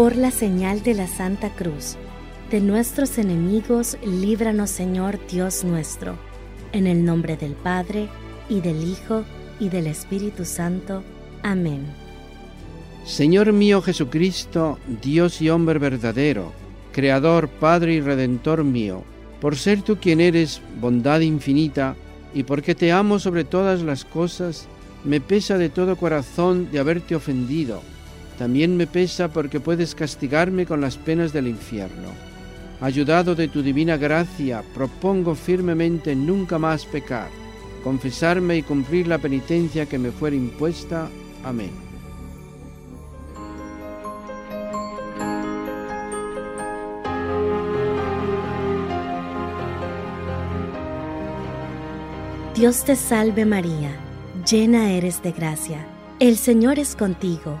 Por la señal de la Santa Cruz, de nuestros enemigos, líbranos Señor Dios nuestro, en el nombre del Padre, y del Hijo, y del Espíritu Santo. Amén. Señor mío Jesucristo, Dios y hombre verdadero, Creador, Padre y Redentor mío, por ser tú quien eres bondad infinita, y porque te amo sobre todas las cosas, me pesa de todo corazón de haberte ofendido. También me pesa porque puedes castigarme con las penas del infierno. Ayudado de tu divina gracia, propongo firmemente nunca más pecar, confesarme y cumplir la penitencia que me fuera impuesta. Amén. Dios te salve María, llena eres de gracia, el Señor es contigo,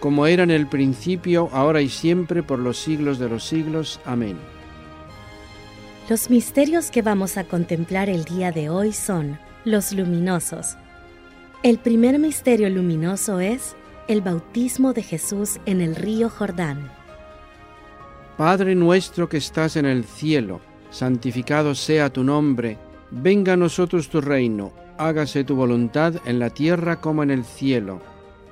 como era en el principio, ahora y siempre, por los siglos de los siglos. Amén. Los misterios que vamos a contemplar el día de hoy son los luminosos. El primer misterio luminoso es el bautismo de Jesús en el río Jordán. Padre nuestro que estás en el cielo, santificado sea tu nombre, venga a nosotros tu reino, hágase tu voluntad en la tierra como en el cielo.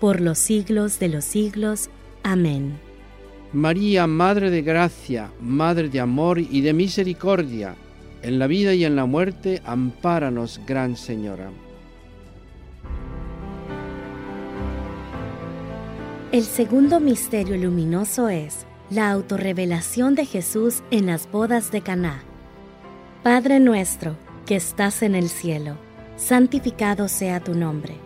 por los siglos de los siglos. Amén. María, Madre de Gracia, Madre de Amor y de Misericordia, en la vida y en la muerte, ampáranos, Gran Señora. El segundo misterio luminoso es la autorrevelación de Jesús en las bodas de Caná. Padre nuestro, que estás en el cielo, santificado sea tu nombre.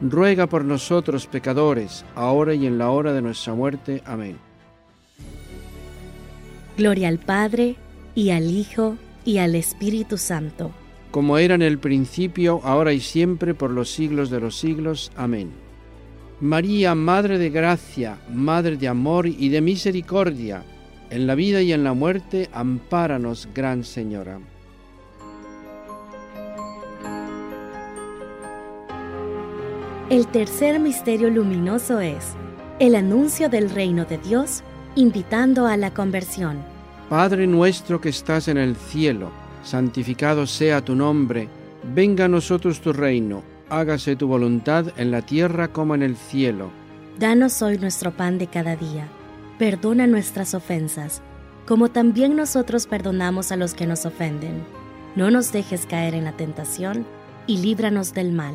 ruega por nosotros pecadores, ahora y en la hora de nuestra muerte. Amén. Gloria al Padre, y al Hijo, y al Espíritu Santo. Como era en el principio, ahora y siempre, por los siglos de los siglos. Amén. María, Madre de Gracia, Madre de Amor y de Misericordia, en la vida y en la muerte, ampáranos, Gran Señora. El tercer misterio luminoso es el anuncio del reino de Dios, invitando a la conversión. Padre nuestro que estás en el cielo, santificado sea tu nombre, venga a nosotros tu reino, hágase tu voluntad en la tierra como en el cielo. Danos hoy nuestro pan de cada día, perdona nuestras ofensas, como también nosotros perdonamos a los que nos ofenden. No nos dejes caer en la tentación, y líbranos del mal.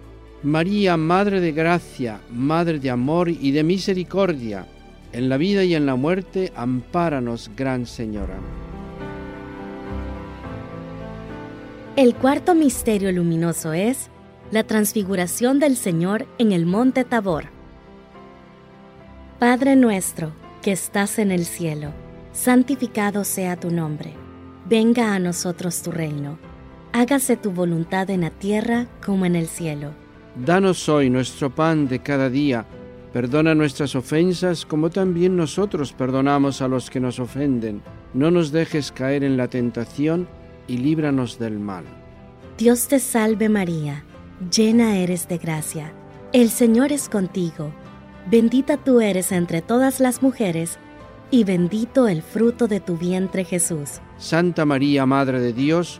María, Madre de Gracia, Madre de Amor y de Misericordia, en la vida y en la muerte, ampáranos, Gran Señora. El cuarto misterio luminoso es la transfiguración del Señor en el monte Tabor. Padre nuestro, que estás en el cielo, santificado sea tu nombre. Venga a nosotros tu reino. Hágase tu voluntad en la tierra como en el cielo. Danos hoy nuestro pan de cada día. Perdona nuestras ofensas como también nosotros perdonamos a los que nos ofenden. No nos dejes caer en la tentación y líbranos del mal. Dios te salve María, llena eres de gracia. El Señor es contigo. Bendita tú eres entre todas las mujeres, y bendito el fruto de tu vientre Jesús. Santa María, Madre de Dios,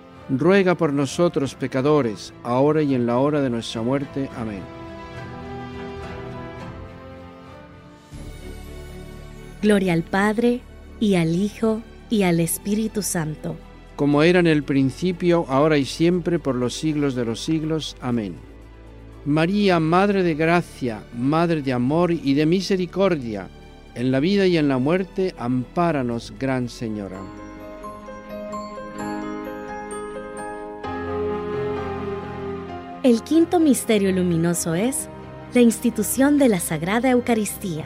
ruega por nosotros pecadores, ahora y en la hora de nuestra muerte. Amén. Gloria al Padre, y al Hijo, y al Espíritu Santo. Como era en el principio, ahora y siempre, por los siglos de los siglos. Amén. María, Madre de Gracia, Madre de Amor y de Misericordia, en la vida y en la muerte, ampáranos, Gran Señora. El quinto misterio luminoso es la institución de la Sagrada Eucaristía.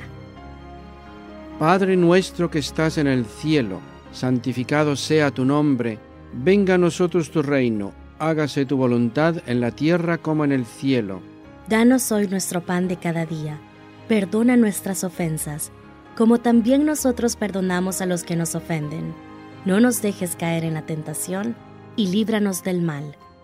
Padre nuestro que estás en el cielo, santificado sea tu nombre, venga a nosotros tu reino, hágase tu voluntad en la tierra como en el cielo. Danos hoy nuestro pan de cada día, perdona nuestras ofensas, como también nosotros perdonamos a los que nos ofenden. No nos dejes caer en la tentación, y líbranos del mal.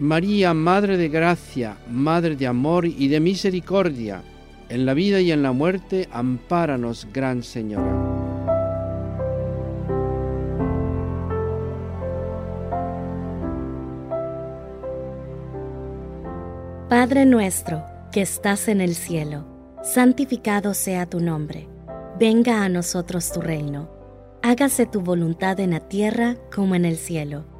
María, Madre de Gracia, Madre de Amor y de Misericordia, en la vida y en la muerte, ampáranos, Gran Señora. Padre nuestro, que estás en el cielo, santificado sea tu nombre. Venga a nosotros tu reino. Hágase tu voluntad en la tierra como en el cielo.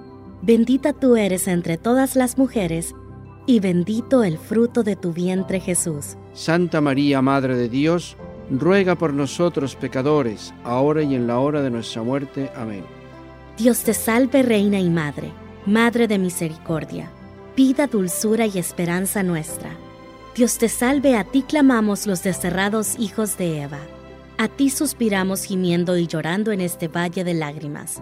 Bendita tú eres entre todas las mujeres, y bendito el fruto de tu vientre Jesús. Santa María, Madre de Dios, ruega por nosotros pecadores, ahora y en la hora de nuestra muerte. Amén. Dios te salve, Reina y Madre, Madre de Misericordia, vida, dulzura y esperanza nuestra. Dios te salve, a ti clamamos los desterrados hijos de Eva. A ti suspiramos gimiendo y llorando en este valle de lágrimas.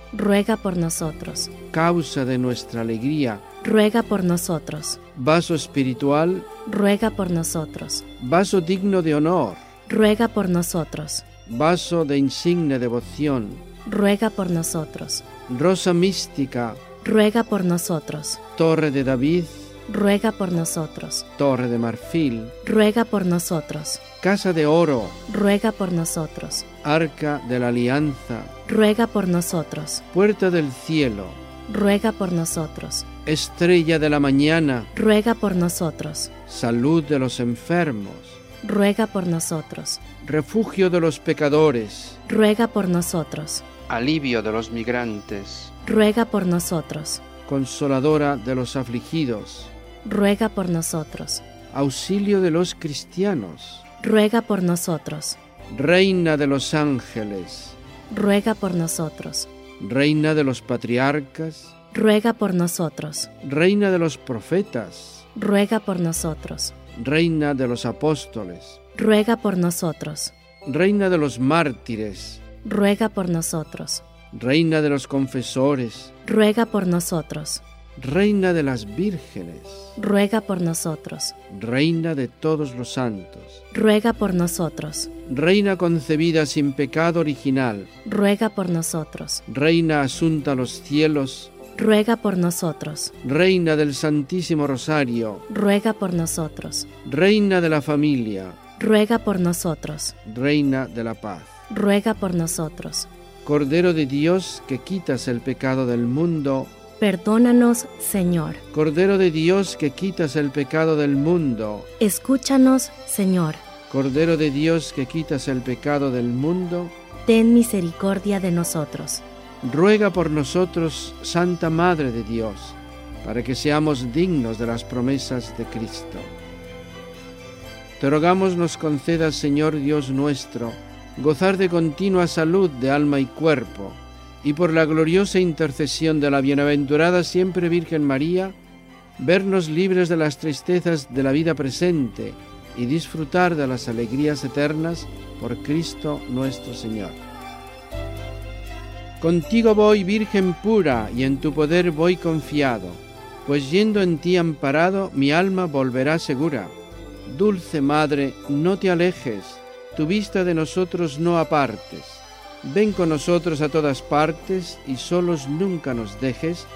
ruega por nosotros. Causa de nuestra alegría, ruega por nosotros. Vaso espiritual, ruega por nosotros. Vaso digno de honor, ruega por nosotros. Vaso de insigne devoción, ruega por nosotros. Rosa mística, ruega por nosotros. Torre de David, ruega por nosotros. Torre de marfil, ruega por nosotros. Casa de oro, ruega por nosotros. Arca de la alianza, ruega por nosotros. Puerta del cielo, ruega por nosotros. Estrella de la mañana, ruega por nosotros. Salud de los enfermos, ruega por nosotros. Refugio de los pecadores, ruega por nosotros. Alivio de los migrantes, ruega por nosotros. Consoladora de los afligidos, ruega por nosotros. Auxilio de los cristianos, ruega por nosotros. Reina de los ángeles, ruega por nosotros. Reina de los patriarcas, ruega por nosotros. Reina de los profetas, ruega por nosotros. Reina de los apóstoles, ruega por nosotros. Reina de los mártires, ruega por nosotros. Reina de los confesores, ruega por nosotros. Reina de las vírgenes, ruega por nosotros. Reina de todos los santos, ruega por nosotros. Reina concebida sin pecado original, ruega por nosotros. Reina asunta a los cielos, ruega por nosotros. Reina del Santísimo Rosario, ruega por nosotros. Reina de la familia, ruega por nosotros. Reina de la paz ruega por nosotros. Cordero de Dios que quitas el pecado del mundo, perdónanos, Señor. Cordero de Dios que quitas el pecado del mundo, escúchanos, Señor. Cordero de Dios que quitas el pecado del mundo, ten misericordia de nosotros. Ruega por nosotros, Santa Madre de Dios, para que seamos dignos de las promesas de Cristo. Te rogamos nos concedas, Señor Dios nuestro, gozar de continua salud de alma y cuerpo, y por la gloriosa intercesión de la bienaventurada siempre Virgen María, vernos libres de las tristezas de la vida presente y disfrutar de las alegrías eternas por Cristo nuestro Señor. Contigo voy, Virgen pura, y en tu poder voy confiado, pues yendo en ti amparado, mi alma volverá segura. Dulce Madre, no te alejes, tu vista de nosotros no apartes. Ven con nosotros a todas partes y solos nunca nos dejes,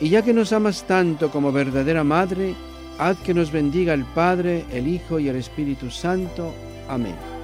y ya que nos amas tanto como verdadera Madre, haz que nos bendiga el Padre, el Hijo y el Espíritu Santo. Amén.